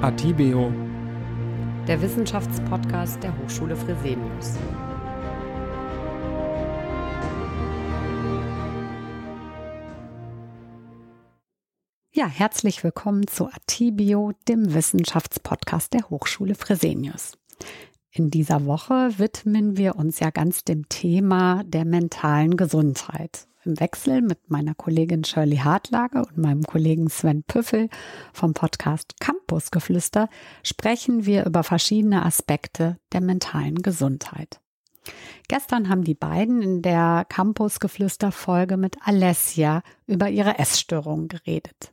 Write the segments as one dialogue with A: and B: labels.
A: Atibeo,
B: der Wissenschaftspodcast der Hochschule Fresenius. Ja, herzlich willkommen zu Atibio, dem Wissenschaftspodcast der Hochschule Fresenius. In dieser Woche widmen wir uns ja ganz dem Thema der mentalen Gesundheit im Wechsel mit meiner Kollegin Shirley Hartlage und meinem Kollegen Sven Püffel vom Podcast Campusgeflüster sprechen wir über verschiedene Aspekte der mentalen Gesundheit. Gestern haben die beiden in der Campusgeflüster-Folge mit Alessia über ihre Essstörungen geredet.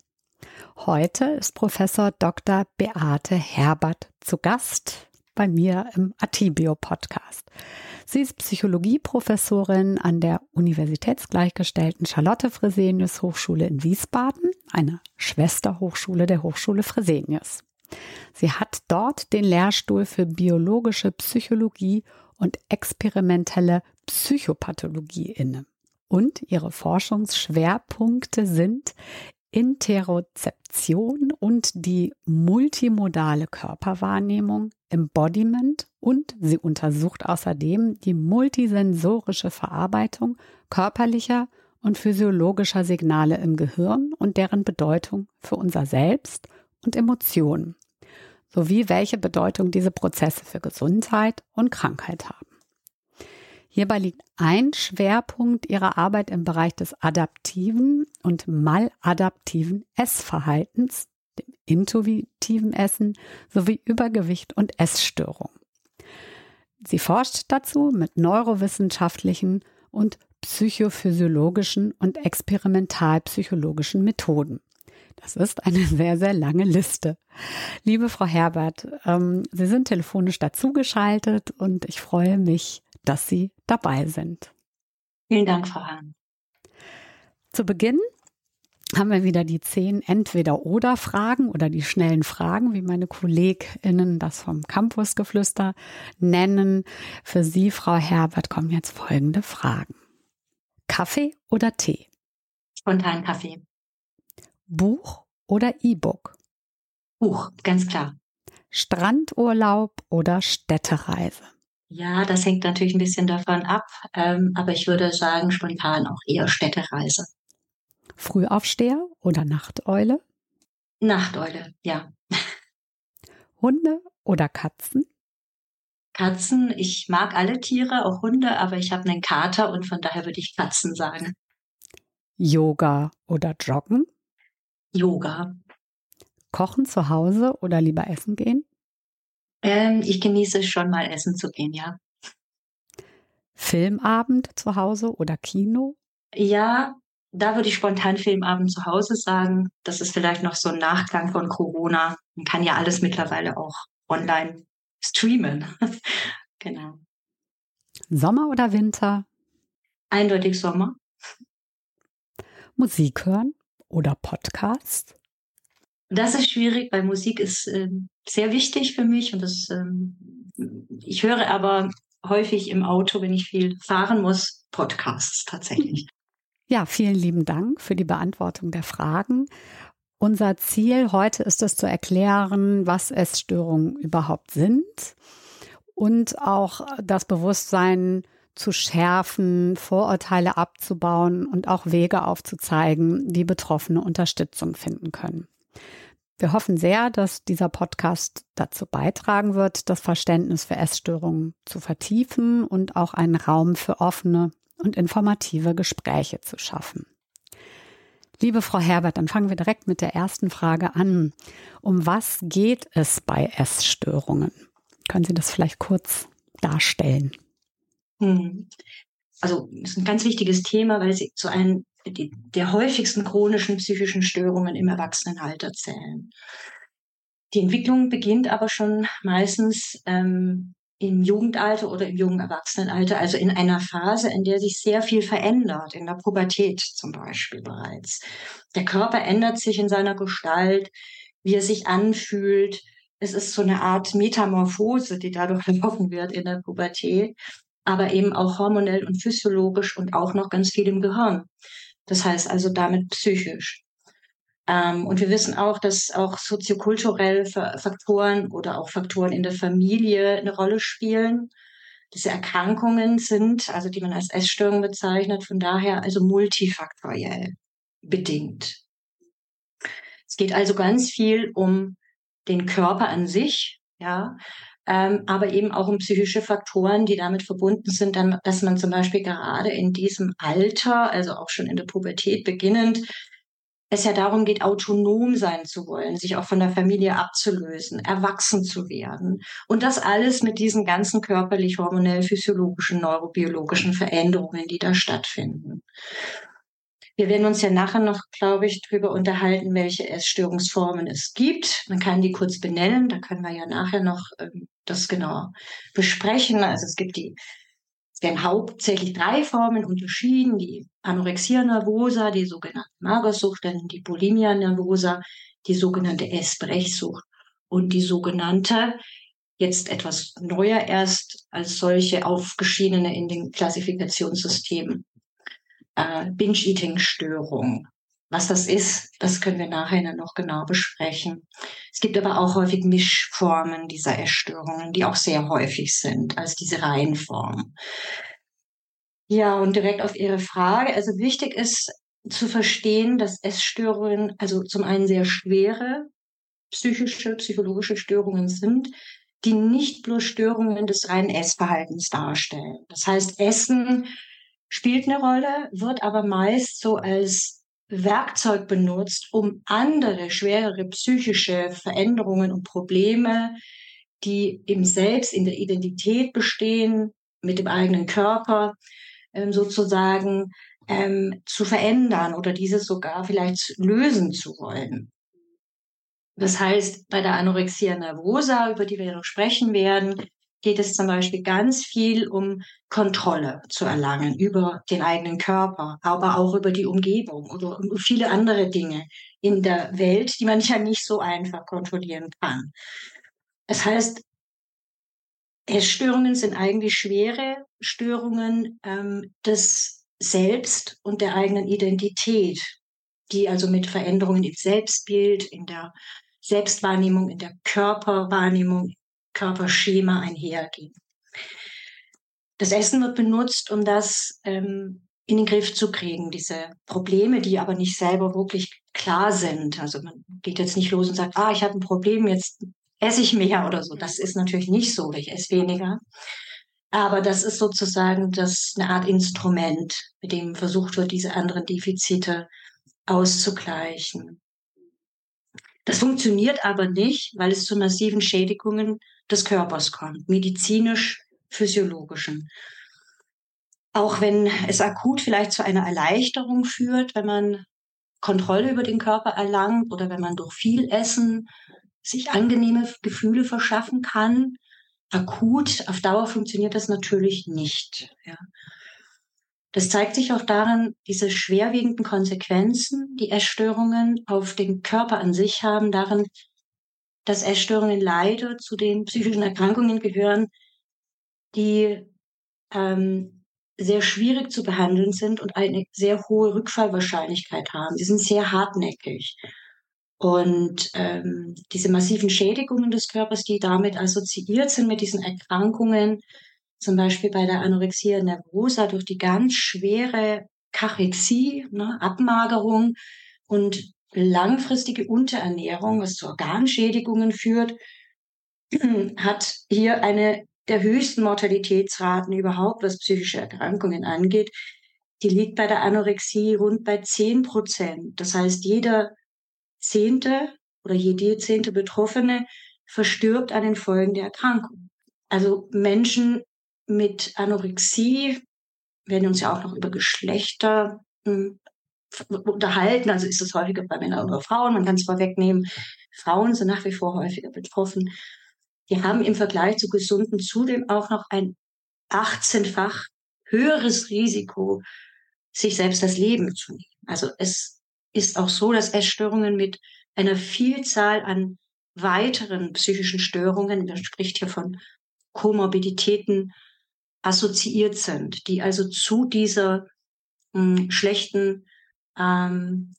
B: Heute ist Professor Dr. Beate Herbert zu Gast bei mir im Atibio Podcast. Sie ist Psychologieprofessorin an der universitätsgleichgestellten Charlotte Fresenius Hochschule in Wiesbaden, einer Schwesterhochschule der Hochschule Fresenius. Sie hat dort den Lehrstuhl für biologische Psychologie und experimentelle Psychopathologie inne. Und ihre Forschungsschwerpunkte sind Interozeption und die multimodale Körperwahrnehmung, Embodiment und sie untersucht außerdem die multisensorische Verarbeitung körperlicher und physiologischer Signale im Gehirn und deren Bedeutung für unser Selbst und Emotionen, sowie welche Bedeutung diese Prozesse für Gesundheit und Krankheit haben. Hierbei liegt ein Schwerpunkt ihrer Arbeit im Bereich des adaptiven und maladaptiven Essverhaltens, dem intuitiven Essen sowie Übergewicht und Essstörung. Sie forscht dazu mit neurowissenschaftlichen und psychophysiologischen und experimentalpsychologischen Methoden. Das ist eine sehr, sehr lange Liste. Liebe Frau Herbert, ähm, Sie sind telefonisch dazugeschaltet und ich freue mich, dass Sie dabei sind.
C: Vielen Dank, Frau Hahn.
B: Zu Beginn haben wir wieder die zehn Entweder-Oder-Fragen oder die schnellen Fragen, wie meine KollegInnen das vom Campusgeflüster nennen. Für Sie, Frau Herbert, kommen jetzt folgende Fragen. Kaffee oder Tee?
C: Spontan Kaffee.
B: Buch oder E-Book?
C: Buch, ganz klar.
B: Strandurlaub oder Städtereise?
C: Ja, das hängt natürlich ein bisschen davon ab, ähm, aber ich würde sagen, spontan auch eher Städtereise.
B: Frühaufsteher oder Nachteule?
C: Nachteule, ja.
B: Hunde oder Katzen?
C: Katzen, ich mag alle Tiere, auch Hunde, aber ich habe einen Kater und von daher würde ich Katzen sagen.
B: Yoga oder Joggen?
C: Yoga.
B: Kochen zu Hause oder lieber essen gehen?
C: Ähm, ich genieße schon mal essen zu gehen, ja.
B: Filmabend zu Hause oder Kino?
C: Ja, da würde ich spontan Filmabend zu Hause sagen. Das ist vielleicht noch so ein Nachklang von Corona. Man kann ja alles mittlerweile auch online streamen. genau.
B: Sommer oder Winter?
C: Eindeutig Sommer.
B: Musik hören oder Podcast?
C: Das ist schwierig, weil Musik ist äh, sehr wichtig für mich und das, ähm, ich höre aber häufig im Auto, wenn ich viel fahren muss, Podcasts tatsächlich.
B: Ja, vielen lieben Dank für die Beantwortung der Fragen. Unser Ziel heute ist es zu erklären, was Essstörungen überhaupt sind und auch das Bewusstsein zu schärfen, Vorurteile abzubauen und auch Wege aufzuzeigen, wie Betroffene Unterstützung finden können. Wir hoffen sehr, dass dieser Podcast dazu beitragen wird, das Verständnis für Essstörungen zu vertiefen und auch einen Raum für offene und informative Gespräche zu schaffen. Liebe Frau Herbert, dann fangen wir direkt mit der ersten Frage an. Um was geht es bei Essstörungen? Können Sie das vielleicht kurz darstellen?
C: Hm. Also, das ist ein ganz wichtiges Thema, weil sie zu einem der häufigsten chronischen psychischen Störungen im Erwachsenenalter zählen. Die Entwicklung beginnt aber schon meistens ähm, im Jugendalter oder im jungen Erwachsenenalter, also in einer Phase, in der sich sehr viel verändert, in der Pubertät zum Beispiel bereits. Der Körper ändert sich in seiner Gestalt, wie er sich anfühlt. Es ist so eine Art Metamorphose, die dadurch erlaufen wird in der Pubertät, aber eben auch hormonell und physiologisch und auch noch ganz viel im Gehirn. Das heißt also damit psychisch. Ähm, und wir wissen auch, dass auch soziokulturelle Faktoren oder auch Faktoren in der Familie eine Rolle spielen. Diese Erkrankungen sind, also die man als Essstörung bezeichnet, von daher also multifaktoriell bedingt. Es geht also ganz viel um den Körper an sich, ja, ähm, aber eben auch um psychische Faktoren, die damit verbunden sind, dass man zum Beispiel gerade in diesem Alter, also auch schon in der Pubertät beginnend, es ja darum geht, autonom sein zu wollen, sich auch von der Familie abzulösen, erwachsen zu werden. Und das alles mit diesen ganzen körperlich, hormonell, physiologischen, neurobiologischen Veränderungen, die da stattfinden. Wir werden uns ja nachher noch, glaube ich, darüber unterhalten, welche Essstörungsformen es gibt. Man kann die kurz benennen, da können wir ja nachher noch ähm, das genau besprechen. Also es gibt die werden hauptsächlich drei Formen unterschieden, die Anorexia nervosa, die sogenannte Magersucht, dann die Bulimia nervosa, die sogenannte Essbrechsucht und die sogenannte, jetzt etwas neuer erst als solche aufgeschiedene in den Klassifikationssystemen, äh, Binge-Eating-Störung. Was das ist, das können wir nachher noch genau besprechen. Es gibt aber auch häufig Mischformen dieser Essstörungen, die auch sehr häufig sind als diese Reihenform. Ja, und direkt auf Ihre Frage. Also wichtig ist zu verstehen, dass Essstörungen also zum einen sehr schwere psychische, psychologische Störungen sind, die nicht bloß Störungen des reinen Essverhaltens darstellen. Das heißt, Essen spielt eine Rolle, wird aber meist so als Werkzeug benutzt, um andere schwerere psychische Veränderungen und Probleme, die im Selbst, in der Identität bestehen, mit dem eigenen Körper ähm, sozusagen ähm, zu verändern oder dieses sogar vielleicht lösen zu wollen. Das heißt, bei der Anorexia nervosa, über die wir noch sprechen werden, geht es zum Beispiel ganz viel um Kontrolle zu erlangen über den eigenen Körper, aber auch über die Umgebung oder viele andere Dinge in der Welt, die man ja nicht so einfach kontrollieren kann. Das heißt, Essstörungen sind eigentlich schwere Störungen ähm, des Selbst und der eigenen Identität, die also mit Veränderungen im Selbstbild, in der Selbstwahrnehmung, in der Körperwahrnehmung, Körperschema einhergehen. Das Essen wird benutzt, um das ähm, in den Griff zu kriegen, diese Probleme, die aber nicht selber wirklich klar sind. Also man geht jetzt nicht los und sagt, ah, ich habe ein Problem, jetzt esse ich mehr oder so. Das ist natürlich nicht so, ich esse weniger. Aber das ist sozusagen das eine Art Instrument, mit dem versucht wird, diese anderen Defizite auszugleichen. Das funktioniert aber nicht, weil es zu massiven Schädigungen des Körpers kommt, medizinisch, physiologischen. Auch wenn es akut vielleicht zu einer Erleichterung führt, wenn man Kontrolle über den Körper erlangt oder wenn man durch viel Essen sich angenehme Gefühle verschaffen kann, akut, auf Dauer funktioniert das natürlich nicht. Ja. Das zeigt sich auch daran, diese schwerwiegenden Konsequenzen, die Essstörungen auf den Körper an sich haben, darin, dass Essstörungen leider zu den psychischen Erkrankungen gehören, die ähm, sehr schwierig zu behandeln sind und eine sehr hohe Rückfallwahrscheinlichkeit haben. Sie sind sehr hartnäckig. Und ähm, diese massiven Schädigungen des Körpers, die damit assoziiert sind mit diesen Erkrankungen, zum Beispiel bei der Anorexia nervosa durch die ganz schwere Kachexie, ne, Abmagerung und langfristige Unterernährung, was zu Organschädigungen führt, hat hier eine der höchsten Mortalitätsraten überhaupt, was psychische Erkrankungen angeht. Die liegt bei der Anorexie rund bei 10 Prozent. Das heißt, jeder zehnte oder jede zehnte Betroffene verstirbt an den Folgen der Erkrankung. Also Menschen mit Anorexie werden uns ja auch noch über Geschlechter hm, unterhalten. Also ist es häufiger bei Männern oder Frauen. Man kann es vorwegnehmen. Frauen sind nach wie vor häufiger betroffen. Die haben im Vergleich zu Gesunden zudem auch noch ein 18-fach höheres Risiko, sich selbst das Leben zu nehmen. Also es ist auch so, dass Essstörungen mit einer Vielzahl an weiteren psychischen Störungen, man spricht hier von Komorbiditäten, assoziiert sind, die also zu dieser mh, hm, schlechten ähm,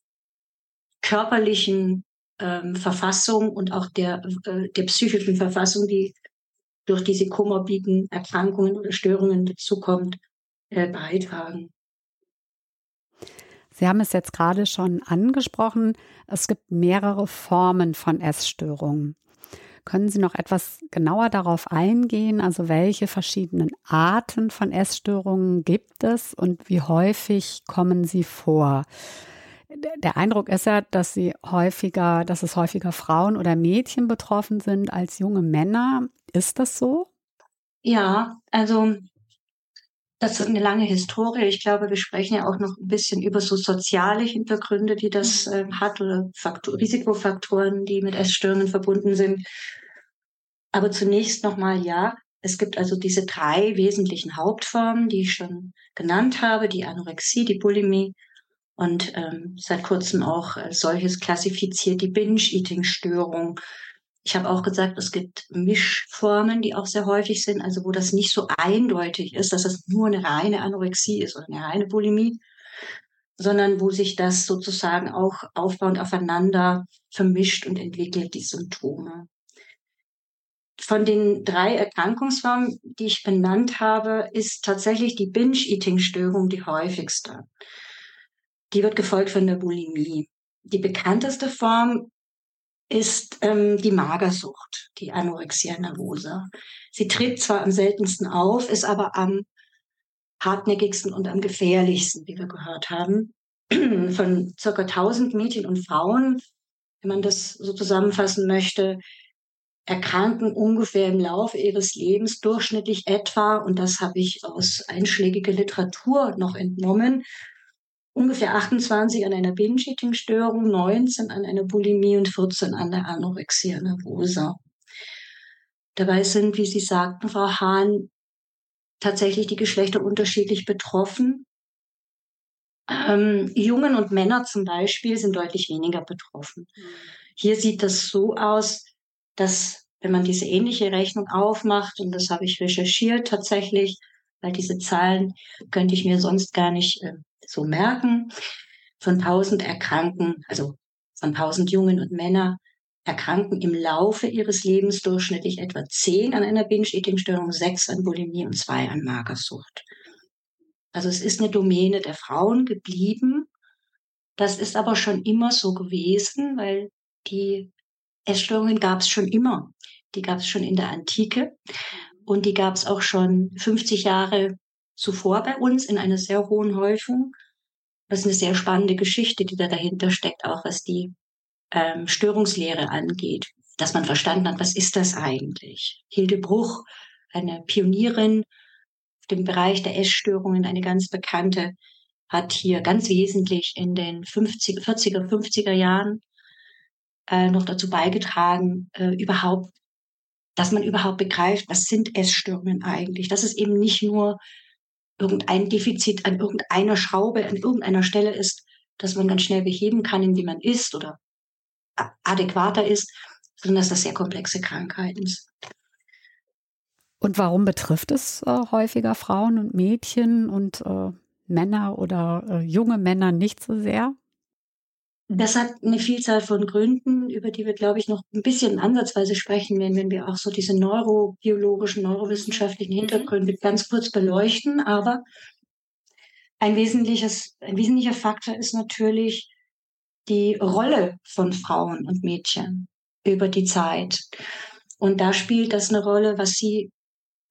C: körperlichen ähm, Verfassung und auch der, äh, der psychischen Verfassung, die durch diese komorbiden Erkrankungen oder Störungen dazukommt, äh, beitragen.
B: Sie haben es jetzt gerade schon angesprochen. Es gibt mehrere Formen von Essstörungen. Können Sie noch etwas genauer darauf eingehen? Also welche verschiedenen Arten von Essstörungen gibt es und wie häufig kommen sie vor? Der Eindruck ist ja, dass sie häufiger, dass es häufiger Frauen oder Mädchen betroffen sind als junge Männer. Ist das so?
C: Ja, also das ist eine lange Historie. Ich glaube, wir sprechen ja auch noch ein bisschen über so soziale Hintergründe, die das äh, hat oder Faktor, Risikofaktoren, die mit Essstörungen verbunden sind. Aber zunächst nochmal, ja, es gibt also diese drei wesentlichen Hauptformen, die ich schon genannt habe, die Anorexie, die Bulimie und ähm, seit kurzem auch äh, solches klassifiziert, die Binge-Eating-Störung, ich habe auch gesagt, es gibt Mischformen, die auch sehr häufig sind, also wo das nicht so eindeutig ist, dass es nur eine reine Anorexie ist oder eine reine Bulimie, sondern wo sich das sozusagen auch aufbauend aufeinander vermischt und entwickelt, die Symptome. Von den drei Erkrankungsformen, die ich benannt habe, ist tatsächlich die Binge-Eating-Störung die häufigste. Die wird gefolgt von der Bulimie. Die bekannteste Form ist ähm, die Magersucht, die Anorexia nervosa. Sie tritt zwar am seltensten auf, ist aber am hartnäckigsten und am gefährlichsten, wie wir gehört haben. Von circa 1000 Mädchen und Frauen, wenn man das so zusammenfassen möchte, erkranken ungefähr im Laufe ihres Lebens durchschnittlich etwa, und das habe ich aus einschlägiger Literatur noch entnommen, ungefähr 28 an einer Binge-Eating-Störung, 19 an einer Bulimie und 14 an der Anorexia nervosa. Dabei sind, wie Sie sagten, Frau Hahn, tatsächlich die Geschlechter unterschiedlich betroffen. Ähm, Jungen und Männer zum Beispiel sind deutlich weniger betroffen. Mhm. Hier sieht das so aus, dass wenn man diese ähnliche Rechnung aufmacht, und das habe ich recherchiert tatsächlich, weil diese Zahlen könnte ich mir sonst gar nicht äh, so merken. Von 1000 Erkranken, also von 1000 Jungen und Männern, erkranken im Laufe ihres Lebens durchschnittlich etwa 10 an einer Binge-Eating-Störung, 6 an Bulimie und 2 an Magersucht. Also es ist eine Domäne der Frauen geblieben. Das ist aber schon immer so gewesen, weil die Essstörungen gab es schon immer. Die gab es schon in der Antike und die gab es auch schon 50 Jahre zuvor bei uns in einer sehr hohen Häufung. Das ist eine sehr spannende Geschichte, die da dahinter steckt, auch was die ähm, Störungslehre angeht, dass man verstanden hat, was ist das eigentlich? Hilde Bruch, eine Pionierin auf dem Bereich der Essstörungen, eine ganz bekannte, hat hier ganz wesentlich in den 50, 40er, 50er Jahren äh, noch dazu beigetragen, äh, überhaupt, dass man überhaupt begreift, was sind Essstörungen eigentlich? Dass es eben nicht nur irgendein Defizit an irgendeiner Schraube, an irgendeiner Stelle ist, dass man ganz schnell beheben kann, indem man isst oder adäquater ist, sondern dass das sehr komplexe Krankheiten sind.
B: Und warum betrifft es äh, häufiger Frauen und Mädchen und äh, Männer oder äh, junge Männer nicht so sehr?
C: Das hat eine Vielzahl von Gründen, über die wir, glaube ich, noch ein bisschen ansatzweise sprechen werden, wenn wir auch so diese neurobiologischen, neurowissenschaftlichen mhm. Hintergründe ganz kurz beleuchten. Aber ein wesentliches, ein wesentlicher Faktor ist natürlich die Rolle von Frauen und Mädchen über die Zeit. Und da spielt das eine Rolle, was Sie,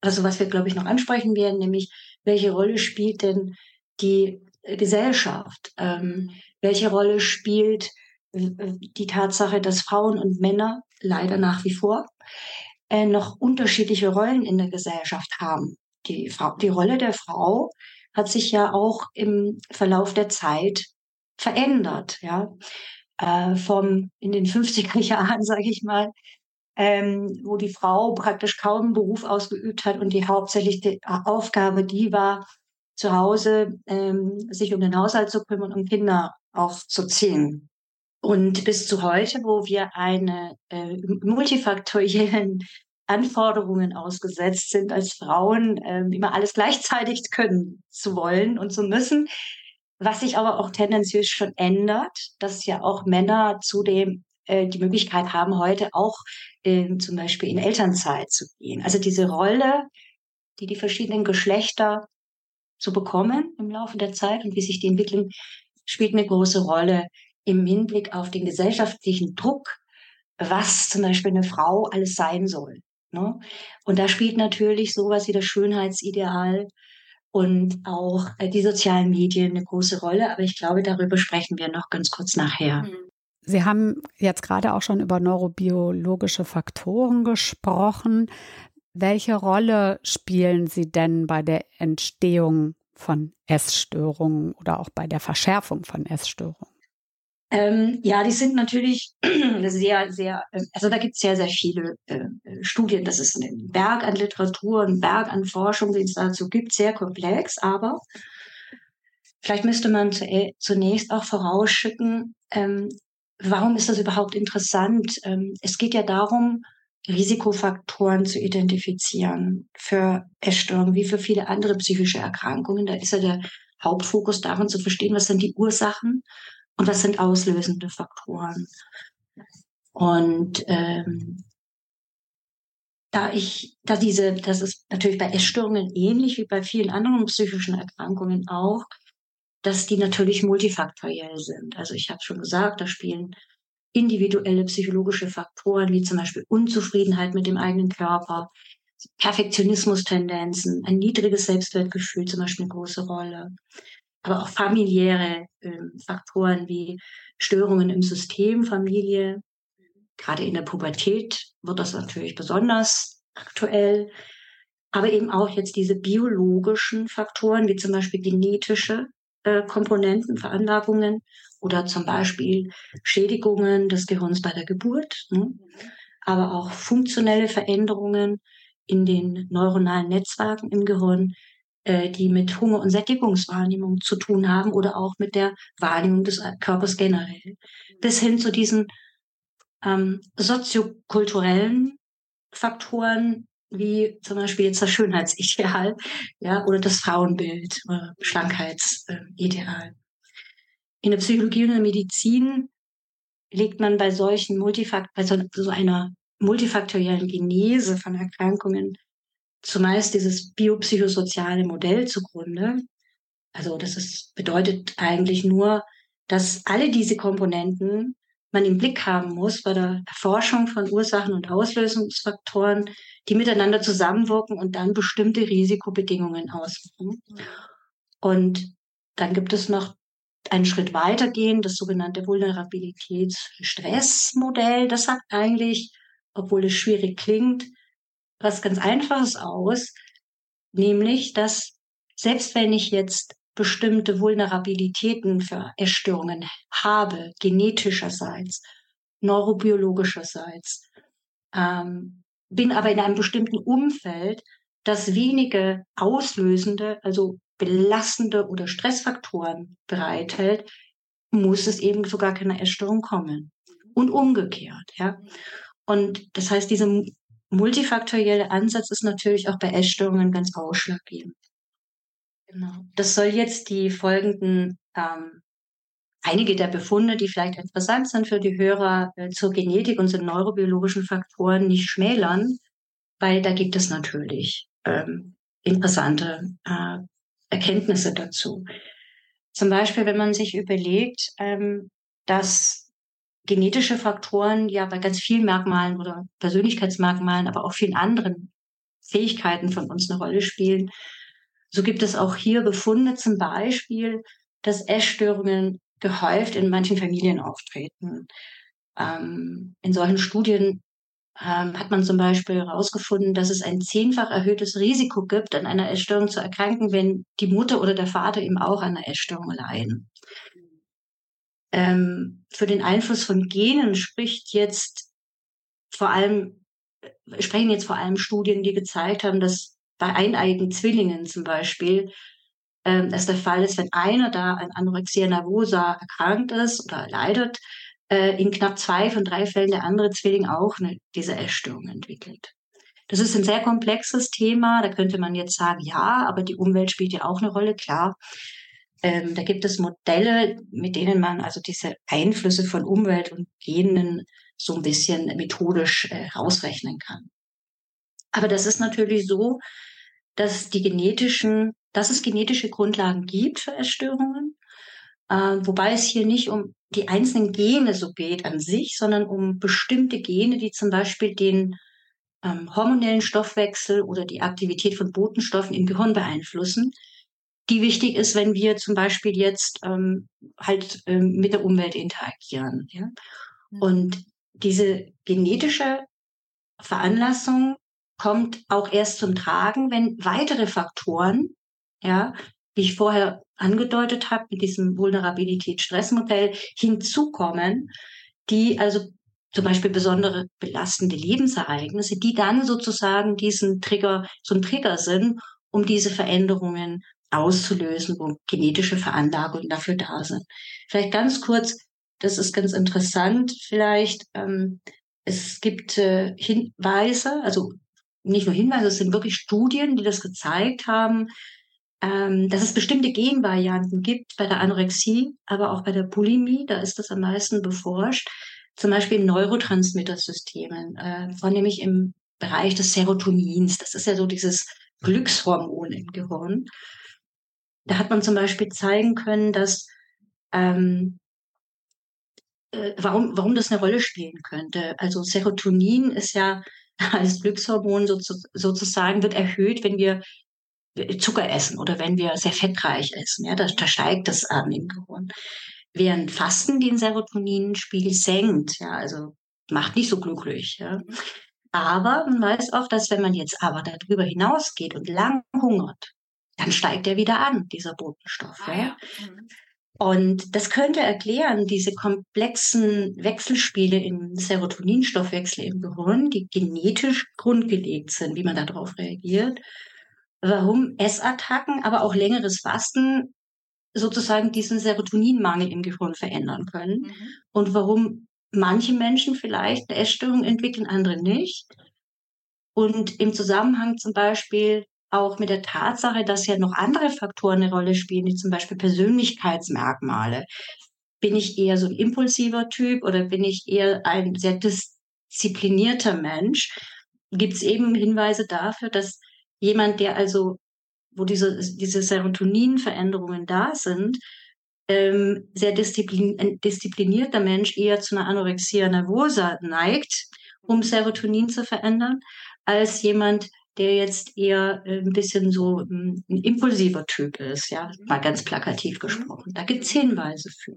C: also was wir, glaube ich, noch ansprechen werden, nämlich welche Rolle spielt denn die Gesellschaft? Ähm, welche Rolle spielt die Tatsache, dass Frauen und Männer leider nach wie vor äh, noch unterschiedliche Rollen in der Gesellschaft haben? Die, Frau, die Rolle der Frau hat sich ja auch im Verlauf der Zeit verändert. Ja? Äh, vom in den 50er Jahren, sage ich mal, ähm, wo die Frau praktisch kaum Beruf ausgeübt hat und die hauptsächliche Aufgabe die war, zu Hause ähm, sich um den Haushalt zu kümmern und Kinder aufzuziehen. Und bis zu heute, wo wir eine äh, multifaktoriellen Anforderungen ausgesetzt sind, als Frauen äh, immer alles gleichzeitig können zu wollen und zu müssen, was sich aber auch tendenziell schon ändert, dass ja auch Männer zudem äh, die Möglichkeit haben, heute auch äh, zum Beispiel in Elternzeit zu gehen. Also diese Rolle, die die verschiedenen Geschlechter so bekommen im Laufe der Zeit und wie sich die entwickeln, spielt eine große Rolle im Hinblick auf den gesellschaftlichen Druck, was zum Beispiel eine Frau alles sein soll. Ne? Und da spielt natürlich sowas wie das Schönheitsideal und auch äh, die sozialen Medien eine große Rolle. Aber ich glaube, darüber sprechen wir noch ganz kurz nachher. Mhm.
B: Sie haben jetzt gerade auch schon über neurobiologische Faktoren gesprochen. Welche Rolle spielen sie denn bei der Entstehung von Essstörungen oder auch bei der Verschärfung von Essstörungen?
C: Ähm, ja, die sind natürlich sehr, sehr, ähm, also da gibt es sehr, sehr viele äh, Studien. Das ist ein Berg an Literatur, ein Berg an Forschung, den es dazu gibt, sehr komplex. Aber vielleicht müsste man zu, zunächst auch vorausschicken, ähm, warum ist das überhaupt interessant? Ähm, es geht ja darum, Risikofaktoren zu identifizieren für Essstörungen wie für viele andere psychische Erkrankungen. Da ist ja der Hauptfokus darin zu verstehen, was sind die Ursachen und was sind auslösende Faktoren. Und ähm, da ich, da diese, das ist natürlich bei Essstörungen ähnlich wie bei vielen anderen psychischen Erkrankungen auch, dass die natürlich multifaktoriell sind. Also ich habe schon gesagt, da spielen individuelle psychologische Faktoren wie zum Beispiel Unzufriedenheit mit dem eigenen Körper, Perfektionismus-Tendenzen, ein niedriges Selbstwertgefühl zum Beispiel eine große Rolle aber auch familiäre äh, Faktoren wie Störungen im System, Familie. Gerade in der Pubertät wird das natürlich besonders aktuell. Aber eben auch jetzt diese biologischen Faktoren, wie zum Beispiel genetische Komponenten, Veranlagungen oder zum Beispiel Schädigungen des Gehirns bei der Geburt, ne? aber auch funktionelle Veränderungen in den neuronalen Netzwerken im Gehirn, äh, die mit Hunger- und Sättigungswahrnehmung zu tun haben oder auch mit der Wahrnehmung des Körpers generell. Bis hin zu diesen ähm, soziokulturellen Faktoren, wie zum Beispiel jetzt das Schönheitsideal, ja, oder das Frauenbild, oder Schlankheitsideal. In der Psychologie und der Medizin legt man bei solchen Multifakt, bei so, so einer multifaktoriellen Genese von Erkrankungen zumeist dieses biopsychosoziale Modell zugrunde. Also das ist, bedeutet eigentlich nur, dass alle diese Komponenten man im Blick haben muss bei der Erforschung von Ursachen und Auslösungsfaktoren, die miteinander zusammenwirken und dann bestimmte Risikobedingungen ausmachen. Und dann gibt es noch einen Schritt weitergehen, das sogenannte Vulnerabilitäts-Stress-Modell. Das sagt eigentlich, obwohl es schwierig klingt, was ganz Einfaches aus, nämlich, dass selbst wenn ich jetzt bestimmte Vulnerabilitäten für Essstörungen habe, genetischerseits, neurobiologischerseits, ähm, bin aber in einem bestimmten Umfeld, das wenige auslösende, also belastende oder Stressfaktoren bereithält, muss es eben zu gar keiner Essstörung kommen. Und umgekehrt, ja. Und das heißt, diese multifaktorielle Ansatz ist natürlich auch bei Essstörungen ganz ausschlaggebend. Genau. Das soll jetzt die folgenden ähm, einige der Befunde, die vielleicht interessant sind für die Hörer äh, zur Genetik und zu neurobiologischen Faktoren nicht schmälern, weil da gibt es natürlich ähm, interessante äh, Erkenntnisse dazu. Zum Beispiel, wenn man sich überlegt, ähm, dass genetische Faktoren ja bei ganz vielen Merkmalen oder Persönlichkeitsmerkmalen, aber auch vielen anderen Fähigkeiten von uns eine Rolle spielen. So gibt es auch hier Befunde zum Beispiel, dass Essstörungen gehäuft in manchen Familien auftreten. Ähm, in solchen Studien ähm, hat man zum Beispiel herausgefunden, dass es ein zehnfach erhöhtes Risiko gibt, an einer Essstörung zu erkranken, wenn die Mutter oder der Vater eben auch an einer Essstörung leiden. Ähm, für den Einfluss von Genen spricht jetzt vor allem, äh, sprechen jetzt vor allem Studien, die gezeigt haben, dass bei eineigen Zwillingen zum Beispiel ähm, es der Fall ist, wenn einer da an Anorexia nervosa erkrankt ist oder leidet, äh, in knapp zwei von drei Fällen der andere Zwilling auch eine, diese Essstörung entwickelt. Das ist ein sehr komplexes Thema. Da könnte man jetzt sagen, ja, aber die Umwelt spielt ja auch eine Rolle, klar. Ähm, da gibt es Modelle, mit denen man also diese Einflüsse von Umwelt und Genen so ein bisschen methodisch äh, rausrechnen kann. Aber das ist natürlich so, dass die genetischen, dass es genetische Grundlagen gibt für Essstörungen, äh, wobei es hier nicht um die einzelnen Gene so geht an sich, sondern um bestimmte Gene, die zum Beispiel den ähm, hormonellen Stoffwechsel oder die Aktivität von Botenstoffen im Gehirn beeinflussen, die wichtig ist, wenn wir zum Beispiel jetzt ähm, halt ähm, mit der Umwelt interagieren. Ja? Und diese genetische Veranlassung kommt auch erst zum Tragen, wenn weitere Faktoren, ja, wie ich vorher angedeutet habe, mit diesem Vulnerabilität-Stress-Modell hinzukommen, die also zum Beispiel besondere belastende Lebensereignisse, die dann sozusagen diesen Trigger, ein Trigger sind, um diese Veränderungen auszulösen, wo genetische Veranlagungen dafür da sind. Vielleicht ganz kurz, das ist ganz interessant, vielleicht, ähm, es gibt äh, Hinweise, also nicht nur Hinweise, es sind wirklich Studien, die das gezeigt haben, ähm, dass es bestimmte Genvarianten gibt bei der Anorexie, aber auch bei der Bulimie, da ist das am meisten beforscht, zum Beispiel in Neurotransmittersystemen, äh, vornehmlich im Bereich des Serotonins. Das ist ja so dieses Glückshormon im Gehirn. Da hat man zum Beispiel zeigen können, dass ähm, äh, warum, warum das eine Rolle spielen könnte. Also Serotonin ist ja als Glückshormon sozusagen wird erhöht, wenn wir Zucker essen oder wenn wir sehr fettreich essen. Ja, da, da steigt das an im Gehirn. Während Fasten den Serotoninspiegel senkt, ja, also macht nicht so glücklich. Ja. Aber man weiß auch, dass wenn man jetzt aber darüber hinausgeht und lang hungert, dann steigt er wieder an, dieser Botenstoff. Ah, ja. Mhm. Und das könnte erklären, diese komplexen Wechselspiele im Serotoninstoffwechsel im Gehirn, die genetisch grundgelegt sind, wie man darauf reagiert, warum Essattacken, aber auch längeres Fasten sozusagen diesen Serotoninmangel im Gehirn verändern können mhm. und warum manche Menschen vielleicht eine Essstörung entwickeln, andere nicht. Und im Zusammenhang zum Beispiel auch mit der Tatsache, dass ja noch andere Faktoren eine Rolle spielen, wie zum Beispiel Persönlichkeitsmerkmale. Bin ich eher so ein impulsiver Typ oder bin ich eher ein sehr disziplinierter Mensch? Gibt es eben Hinweise dafür, dass jemand, der also, wo diese, diese Serotoninveränderungen da sind, ähm, sehr disziplin ein disziplinierter Mensch eher zu einer Anorexia nervosa neigt, um Serotonin zu verändern, als jemand, der jetzt eher äh, ein bisschen so ähm, ein impulsiver Typ ist, ja, mal ganz plakativ gesprochen. Da gibt es Hinweise für.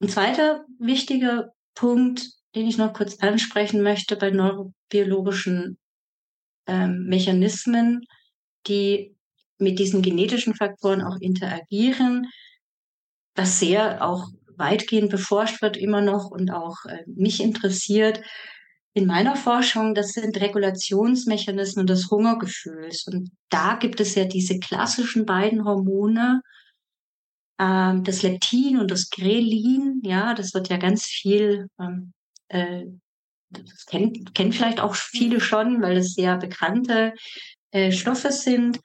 C: Ein zweiter wichtiger Punkt, den ich noch kurz ansprechen möchte bei neurobiologischen ähm, Mechanismen, die mit diesen genetischen Faktoren auch interagieren, was sehr auch weitgehend beforscht wird immer noch und auch äh, mich interessiert, in meiner Forschung, das sind Regulationsmechanismen des Hungergefühls. Und da gibt es ja diese klassischen beiden Hormone, ähm, das Leptin und das Grelin. Ja, das wird ja ganz viel, ähm, äh, das kennt, kennt vielleicht auch viele schon, weil es sehr bekannte äh, Stoffe sind.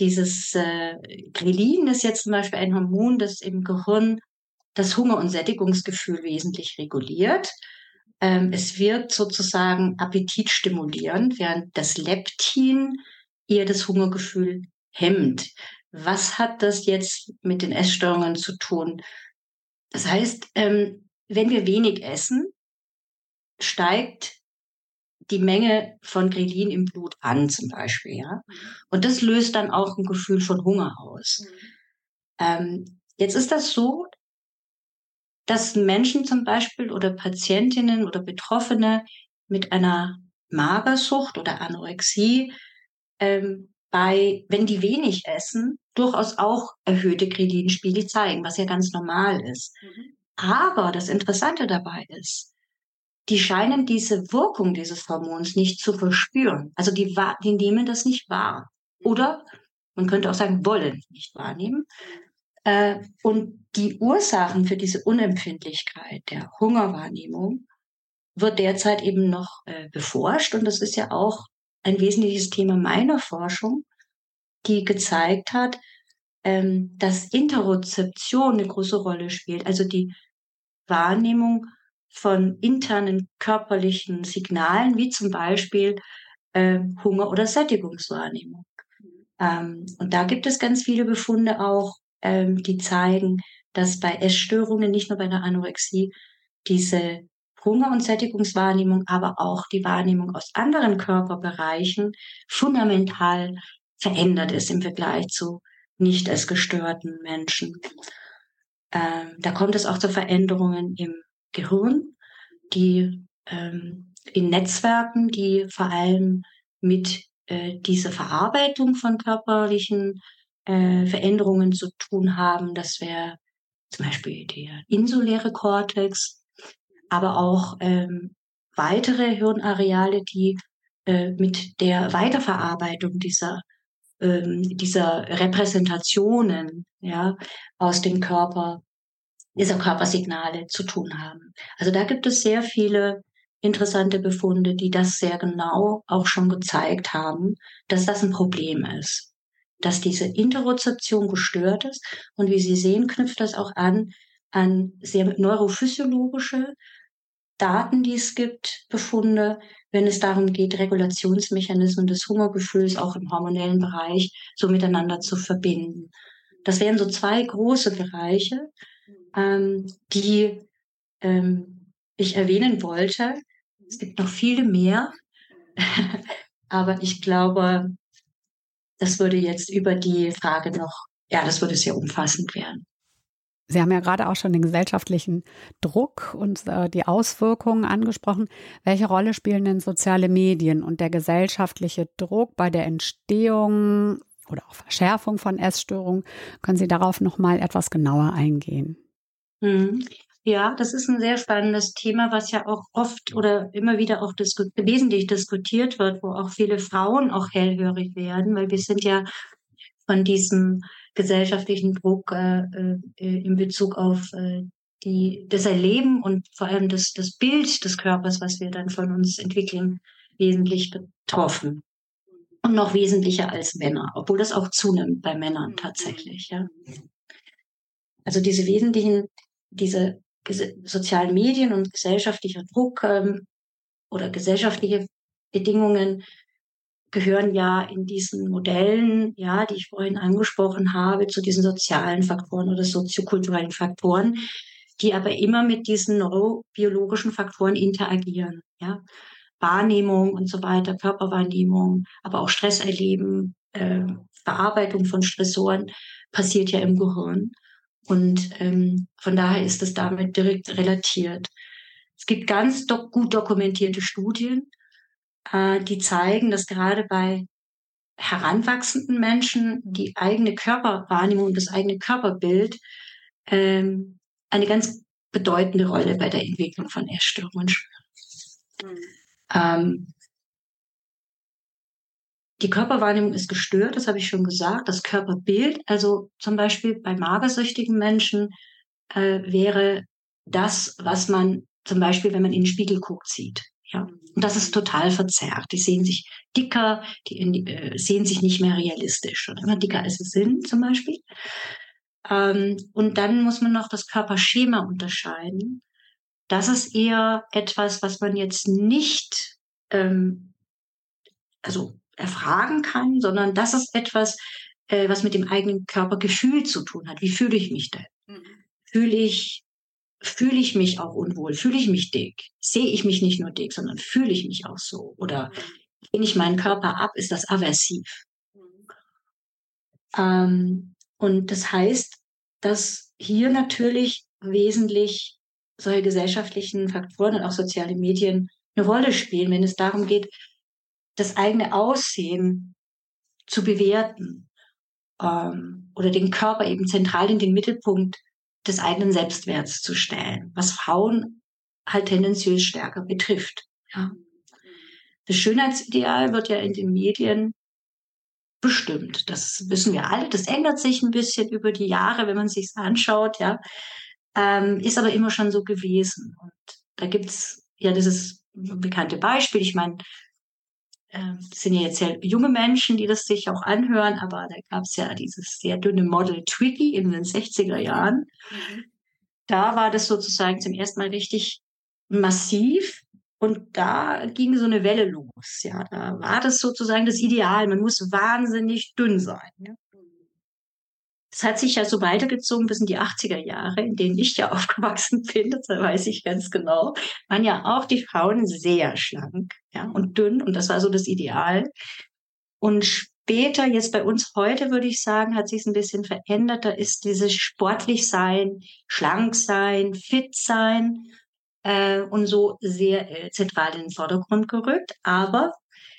C: Dieses äh, Grelin ist jetzt zum Beispiel ein Hormon, das im Gehirn das Hunger- und Sättigungsgefühl wesentlich reguliert. Ähm, es wirkt sozusagen appetitstimulierend, während das Leptin eher das Hungergefühl hemmt. Was hat das jetzt mit den Essstörungen zu tun? Das heißt, ähm, wenn wir wenig essen, steigt die Menge von Grelin im Blut an, zum Beispiel, ja. Und das löst dann auch ein Gefühl von Hunger aus. Mhm. Ähm, jetzt ist das so, dass Menschen zum Beispiel oder Patientinnen oder Betroffene mit einer Magersucht oder Anorexie ähm, bei, wenn die wenig essen, durchaus auch erhöhte Kreatinspiegel zeigen, was ja ganz normal ist. Mhm. Aber das Interessante dabei ist, die scheinen diese Wirkung dieses Hormons nicht zu verspüren. Also die, die nehmen das nicht wahr. Mhm. Oder man könnte auch sagen, wollen nicht wahrnehmen. Äh, und die Ursachen für diese Unempfindlichkeit der Hungerwahrnehmung wird derzeit eben noch äh, beforscht. Und das ist ja auch ein wesentliches Thema meiner Forschung, die gezeigt hat, ähm, dass Interozeption eine große Rolle spielt, also die Wahrnehmung von internen körperlichen Signalen, wie zum Beispiel äh, Hunger- oder Sättigungswahrnehmung. Ähm, und da gibt es ganz viele Befunde auch, ähm, die zeigen, dass bei Essstörungen, nicht nur bei der Anorexie, diese Hunger- und Sättigungswahrnehmung, aber auch die Wahrnehmung aus anderen Körperbereichen fundamental verändert ist im Vergleich zu nicht als gestörten Menschen. Ähm, da kommt es auch zu Veränderungen im Gehirn, die ähm, in Netzwerken, die vor allem mit äh, dieser Verarbeitung von körperlichen äh, Veränderungen zu tun haben. Das wäre zum Beispiel der insuläre Kortex, aber auch ähm, weitere Hirnareale, die äh, mit der Weiterverarbeitung dieser ähm, dieser Repräsentationen ja aus dem Körper dieser Körpersignale zu tun haben. Also da gibt es sehr viele interessante Befunde, die das sehr genau auch schon gezeigt haben, dass das ein Problem ist, dass diese Interozeption gestört ist. Und wie Sie sehen, knüpft das auch an an sehr neurophysiologische Daten, die es gibt, Befunde, wenn es darum geht, Regulationsmechanismen des Hungergefühls auch im hormonellen Bereich so miteinander zu verbinden. Das wären so zwei große Bereiche, ähm, die ähm, ich erwähnen wollte. Es gibt noch viele mehr, aber ich glaube, das würde jetzt über die Frage noch, ja, das würde sehr umfassend werden.
B: Sie haben ja gerade auch schon den gesellschaftlichen Druck und äh, die Auswirkungen angesprochen. Welche Rolle spielen denn soziale Medien und der gesellschaftliche Druck bei der Entstehung oder auch Verschärfung von Essstörungen? Können Sie darauf noch mal etwas genauer eingehen?
C: Ja, das ist ein sehr spannendes Thema, was ja auch oft oder immer wieder auch wesentlich diskutiert wird, wo auch viele Frauen auch hellhörig werden, weil wir sind ja von diesem gesellschaftlichen Druck äh, äh, in Bezug auf äh, die, das Erleben und vor allem das, das Bild des Körpers, was wir dann von uns entwickeln, wesentlich betroffen. Und noch wesentlicher als Männer, obwohl das auch zunimmt bei Männern tatsächlich. Ja. Also diese wesentlichen diese sozialen Medien und gesellschaftlicher Druck ähm, oder gesellschaftliche Bedingungen gehören ja in diesen Modellen, ja, die ich vorhin angesprochen habe, zu diesen sozialen Faktoren oder soziokulturellen Faktoren, die aber immer mit diesen neurobiologischen Faktoren interagieren, ja. Wahrnehmung und so weiter, Körperwahrnehmung, aber auch Stresserleben, äh, Verarbeitung von Stressoren passiert ja im Gehirn. Und ähm, von daher ist es damit direkt relatiert. Es gibt ganz do gut dokumentierte Studien, äh, die zeigen, dass gerade bei heranwachsenden Menschen die eigene Körperwahrnehmung und das eigene Körperbild ähm, eine ganz bedeutende Rolle bei der Entwicklung von Essstörungen spielen. Mhm. Ähm, die Körperwahrnehmung ist gestört, das habe ich schon gesagt. Das Körperbild, also zum Beispiel bei magersüchtigen Menschen, äh, wäre das, was man zum Beispiel, wenn man in den Spiegel guckt, sieht. Ja, und das ist total verzerrt. Die sehen sich dicker, die äh, sehen sich nicht mehr realistisch und immer dicker als sie sind, zum Beispiel. Ähm, und dann muss man noch das Körperschema unterscheiden. Das ist eher etwas, was man jetzt nicht, ähm, also erfragen kann, sondern das ist etwas, äh, was mit dem eigenen Körpergefühl zu tun hat. Wie fühle ich mich denn? Mhm. Fühle ich, fühle ich mich auch unwohl? Fühle ich mich dick? Sehe ich mich nicht nur dick, sondern fühle ich mich auch so? Oder lehne ich meinen Körper ab? Ist das aversiv? Mhm. Ähm, und das heißt, dass hier natürlich wesentlich solche gesellschaftlichen Faktoren und auch soziale Medien eine Rolle spielen, wenn es darum geht, das eigene Aussehen zu bewerten ähm, oder den Körper eben zentral in den Mittelpunkt des eigenen Selbstwerts zu stellen, was Frauen halt tendenziell stärker betrifft. Ja. Das Schönheitsideal wird ja in den Medien bestimmt. Das wissen wir alle. Das ändert sich ein bisschen über die Jahre, wenn man sich anschaut. Ja, ähm, ist aber immer schon so gewesen. Und da gibt's ja dieses bekannte Beispiel. Ich meine, das sind ja jetzt sehr junge Menschen, die das sich auch anhören, aber da gab es ja dieses sehr dünne Model Twiggy in den 60er Jahren. Mhm. Da war das sozusagen zum ersten Mal richtig massiv und da ging so eine Welle los. Ja, da war das sozusagen das Ideal. Man muss wahnsinnig dünn sein. Ja. Das hat sich ja so weitergezogen bis in die 80er Jahre, in denen ich ja aufgewachsen bin, das weiß ich ganz genau, waren ja auch die Frauen sehr schlank ja, und dünn und das war so das Ideal. Und später, jetzt bei uns heute, würde ich sagen, hat sich es ein bisschen verändert. Da ist dieses sportlich sein, schlank sein, fit sein äh, und so sehr äh, zentral in den Vordergrund gerückt. Aber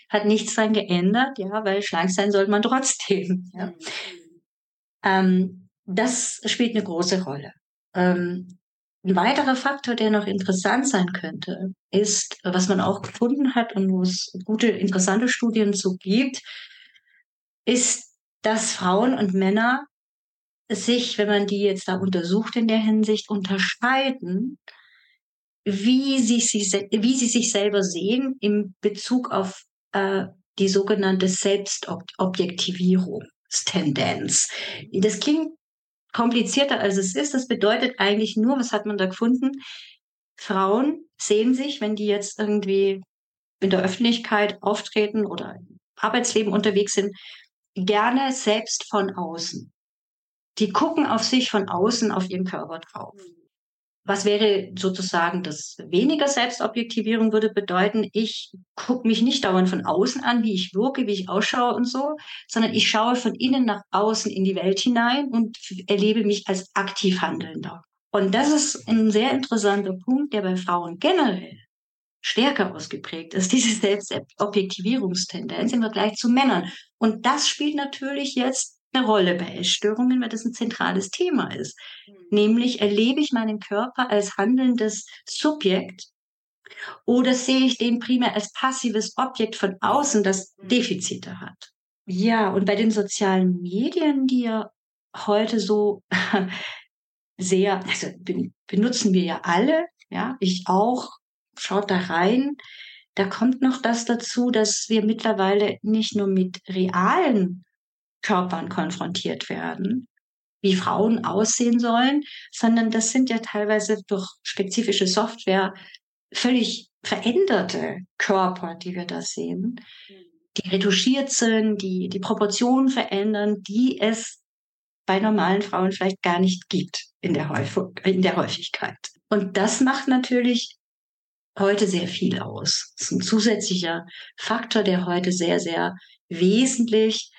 C: hat nichts daran geändert, ja, weil schlank sein sollte man trotzdem. Ja. Mhm. Ähm, das spielt eine große Rolle. Ähm, ein weiterer Faktor, der noch interessant sein könnte, ist, was man auch gefunden hat und wo es gute, interessante Studien zu gibt, ist, dass Frauen und Männer sich, wenn man die jetzt da untersucht in der Hinsicht, unterscheiden, wie sie, sich, wie sie sich selber sehen im Bezug auf äh, die sogenannte Selbstobjektivierung. Tendenz. Das klingt komplizierter als es ist. Das bedeutet eigentlich nur, was hat man da gefunden? Frauen sehen sich, wenn die jetzt irgendwie in der Öffentlichkeit auftreten oder im Arbeitsleben unterwegs sind, gerne selbst von außen. Die gucken auf sich von außen auf ihren Körper drauf. Was wäre sozusagen das weniger Selbstobjektivierung würde bedeuten, ich gucke mich nicht dauernd von außen an, wie ich wirke, wie ich ausschaue und so, sondern ich schaue von innen nach außen in die Welt hinein und erlebe mich als aktiv Handelnder. Und das ist ein sehr interessanter Punkt, der bei Frauen generell stärker ausgeprägt ist, diese Selbstobjektivierungstendenz im Vergleich zu Männern. Und das spielt natürlich jetzt eine Rolle bei Essstörungen, weil das ein zentrales Thema ist. Mhm. Nämlich erlebe ich meinen Körper als handelndes Subjekt oder sehe ich den primär als passives Objekt von außen, das mhm. Defizite hat. Ja, und bei den sozialen Medien, die ja heute so sehr, also benutzen wir ja alle, ja, ich auch, schaut da rein. Da kommt noch das dazu, dass wir mittlerweile nicht nur mit realen Körpern konfrontiert werden, wie Frauen aussehen sollen, sondern das sind ja teilweise durch spezifische Software völlig veränderte Körper, die wir da sehen, die retuschiert sind, die die Proportionen verändern, die es bei normalen Frauen vielleicht gar nicht gibt in der, Häufig, in der Häufigkeit. Und das macht natürlich heute sehr viel aus. Das ist ein zusätzlicher Faktor, der heute sehr, sehr wesentlich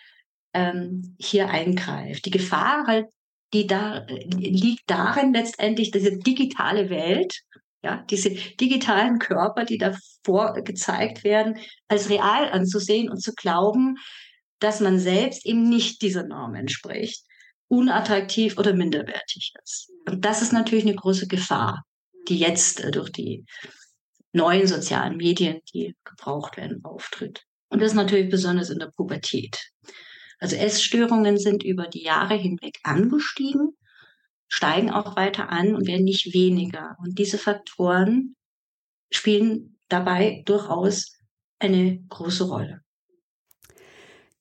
C: ähm, hier eingreift. Die Gefahr halt, die da liegt darin letztendlich, diese digitale Welt, ja, diese digitalen Körper, die da vorgezeigt werden, als real anzusehen und zu glauben, dass man selbst eben nicht dieser Norm entspricht, unattraktiv oder minderwertig ist. Und das ist natürlich eine große Gefahr, die jetzt äh, durch die neuen sozialen Medien, die gebraucht werden, auftritt. Und das natürlich besonders in der Pubertät. Also Essstörungen sind über die Jahre hinweg angestiegen, steigen auch weiter an und werden nicht weniger. Und diese Faktoren spielen dabei durchaus eine große Rolle.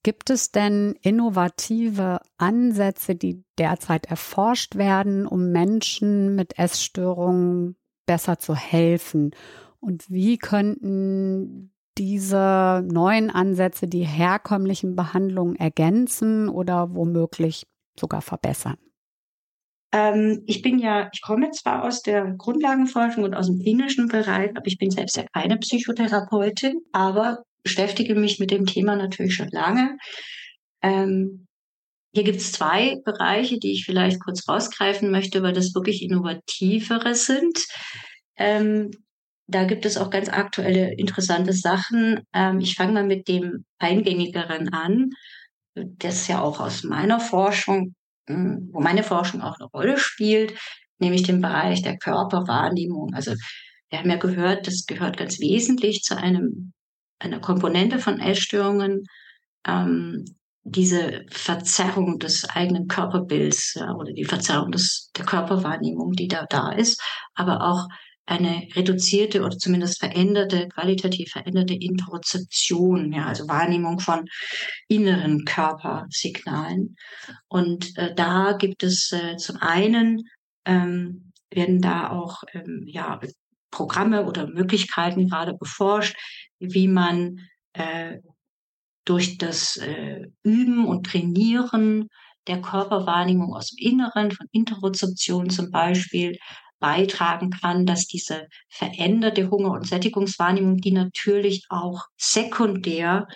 B: Gibt es denn innovative Ansätze, die derzeit erforscht werden, um Menschen mit Essstörungen besser zu helfen? Und wie könnten diese neuen Ansätze die herkömmlichen Behandlungen ergänzen oder womöglich sogar verbessern?
C: Ähm, ich bin ja, ich komme zwar aus der Grundlagenforschung und aus dem klinischen Bereich, aber ich bin selbst ja keine Psychotherapeutin, aber beschäftige mich mit dem Thema natürlich schon lange. Ähm, hier gibt es zwei Bereiche, die ich vielleicht kurz rausgreifen möchte, weil das wirklich innovativere sind. Ähm, da gibt es auch ganz aktuelle interessante Sachen. Ähm, ich fange mal mit dem eingängigeren an, das ja auch aus meiner Forschung, hm, wo meine Forschung auch eine Rolle spielt, nämlich dem Bereich der Körperwahrnehmung. Also wir haben ja gehört, das gehört ganz wesentlich zu einem einer Komponente von Essstörungen, ähm, diese Verzerrung des eigenen Körperbilds ja, oder die Verzerrung des, der Körperwahrnehmung, die da da ist, aber auch eine reduzierte oder zumindest veränderte, qualitativ veränderte Interozeption, ja, also Wahrnehmung von inneren Körpersignalen. Und äh, da gibt es äh, zum einen ähm, werden da auch ähm, ja Programme oder Möglichkeiten gerade beforscht, wie man äh, durch das äh, Üben und Trainieren der Körperwahrnehmung aus dem Inneren, von Interozeption zum Beispiel, beitragen kann, dass diese veränderte Hunger- und Sättigungswahrnehmung, die natürlich auch sekundär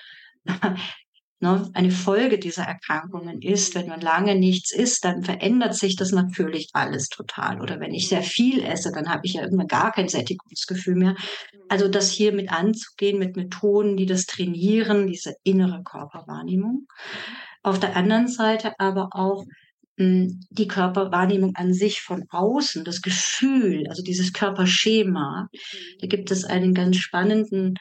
C: ne, eine Folge dieser Erkrankungen ist. Wenn man lange nichts isst, dann verändert sich das natürlich alles total. Oder wenn ich sehr viel esse, dann habe ich ja irgendwann gar kein Sättigungsgefühl mehr. Also das hier mit anzugehen, mit Methoden, die das trainieren, diese innere Körperwahrnehmung. Auf der anderen Seite aber auch die Körperwahrnehmung an sich von außen, das Gefühl, also dieses Körperschema. Da gibt es einen ganz spannenden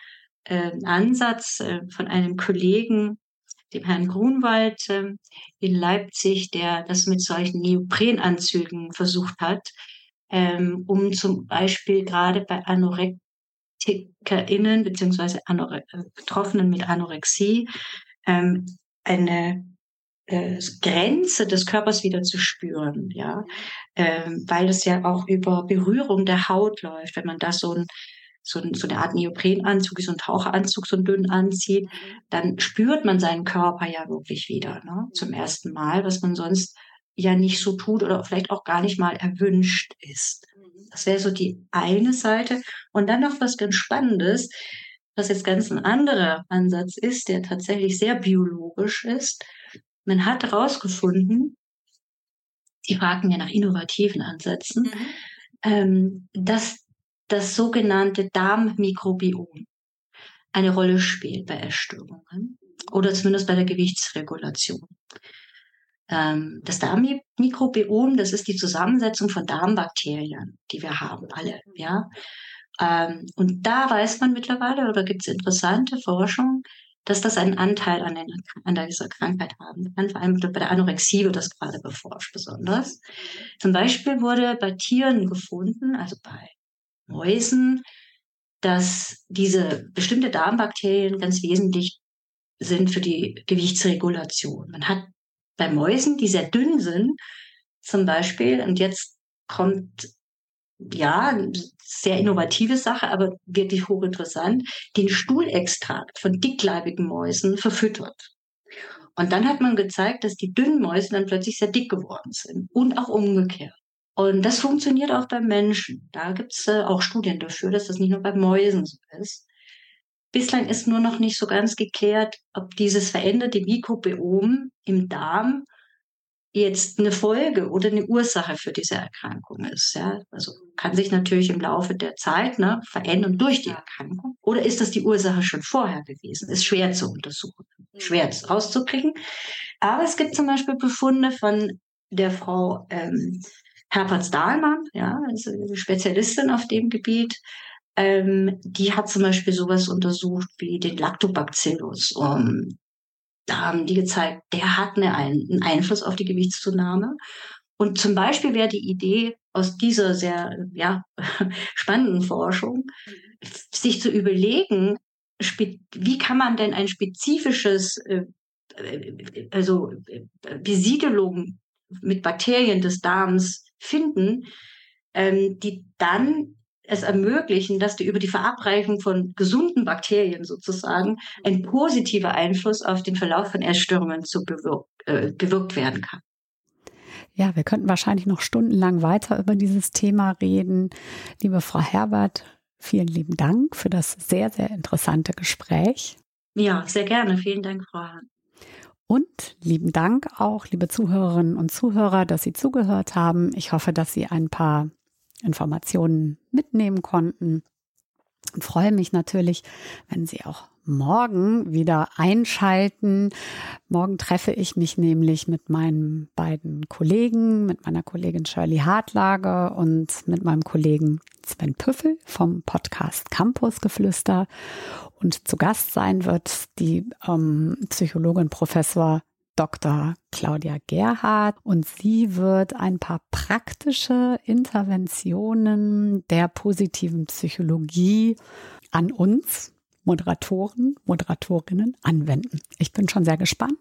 C: äh, Ansatz äh, von einem Kollegen, dem Herrn Grunwald äh, in Leipzig, der das mit solchen Neoprenanzügen versucht hat, ähm, um zum Beispiel gerade bei AnorektikerInnen beziehungsweise Anore äh, Betroffenen mit Anorexie ähm, eine äh, Grenze des Körpers wieder zu spüren, ja, ähm, weil es ja auch über Berührung der Haut läuft, wenn man da so ein so, ein, so eine Art Neoprenanzug, so ein Taucheranzug, so ein dünn anzieht, dann spürt man seinen Körper ja wirklich wieder, ne? zum ersten Mal, was man sonst ja nicht so tut oder vielleicht auch gar nicht mal erwünscht ist. Das wäre so die eine Seite. Und dann noch was ganz Spannendes, was jetzt ganz ein anderer Ansatz ist, der tatsächlich sehr biologisch ist. Man hat herausgefunden, Sie fragten ja nach innovativen Ansätzen, mhm. ähm, dass das sogenannte Darmmikrobiom eine Rolle spielt bei Essstörungen oder zumindest bei der Gewichtsregulation. Ähm, das Darmmikrobiom, das ist die Zusammensetzung von Darmbakterien, die wir haben, alle, ja. Ähm, und da weiß man mittlerweile, oder gibt es interessante Forschung, dass das einen Anteil an, den, an dieser Krankheit haben kann. Vor allem bei der Anorexie wird das gerade beforscht, besonders. Zum Beispiel wurde bei Tieren gefunden, also bei Mäusen, dass diese bestimmte Darmbakterien ganz wesentlich sind für die Gewichtsregulation. Man hat bei Mäusen, die sehr dünn sind, zum Beispiel, und jetzt kommt ja, sehr innovative Sache, aber wirklich hochinteressant, den Stuhlextrakt von dickleibigen Mäusen verfüttert. Und dann hat man gezeigt, dass die dünnen Mäuse dann plötzlich sehr dick geworden sind und auch umgekehrt. Und das funktioniert auch beim Menschen. Da gibt es äh, auch Studien dafür, dass das nicht nur bei Mäusen so ist. Bislang ist nur noch nicht so ganz geklärt, ob dieses veränderte Mikrobiom im Darm jetzt eine Folge oder eine Ursache für diese Erkrankung ist. Ja? Also kann sich natürlich im Laufe der Zeit ne, verändern durch die Erkrankung. Oder ist das die Ursache schon vorher gewesen? Ist schwer zu untersuchen, schwer rauszukriegen. Aber es gibt zum Beispiel Befunde von der Frau ähm, Herpertz-Dahlmann, ja, also Spezialistin auf dem Gebiet, ähm, die hat zum Beispiel sowas untersucht wie den Lactobacillus. Um, da haben die gezeigt, der hat eine, einen Einfluss auf die Gewichtszunahme. Und zum Beispiel wäre die Idee aus dieser sehr ja, spannenden Forschung, sich zu überlegen, wie kann man denn ein spezifisches, äh, äh, also äh, Besiedelung mit Bakterien des Darms finden, ähm, die dann es ermöglichen, dass die über die Verabreichung von gesunden Bakterien sozusagen ein positiver Einfluss auf den Verlauf von Essstörungen zu bewirkt, äh, bewirkt werden kann.
B: Ja, wir könnten wahrscheinlich noch stundenlang weiter über dieses Thema reden. Liebe Frau Herbert, vielen lieben Dank für das sehr, sehr interessante Gespräch.
C: Ja, sehr gerne. Vielen Dank, Frau Hahn.
B: Und lieben Dank auch, liebe Zuhörerinnen und Zuhörer, dass Sie zugehört haben. Ich hoffe, dass Sie ein paar Informationen mitnehmen konnten. Und freue mich natürlich, wenn Sie auch morgen wieder einschalten. Morgen treffe ich mich nämlich mit meinen beiden Kollegen, mit meiner Kollegin Shirley Hartlage und mit meinem Kollegen Sven Püffel vom Podcast Campus Geflüster. Und zu Gast sein wird die ähm, Psychologin Professor Dr. Claudia Gerhardt und sie wird ein paar praktische Interventionen der positiven Psychologie an uns Moderatoren, Moderatorinnen anwenden. Ich bin schon sehr gespannt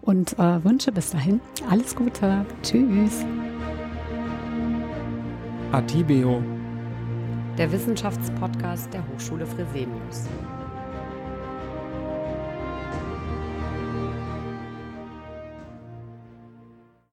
B: und äh, wünsche bis dahin alles Gute. Tschüss.
A: Atibeo.
B: Der Wissenschaftspodcast der Hochschule Fresenius.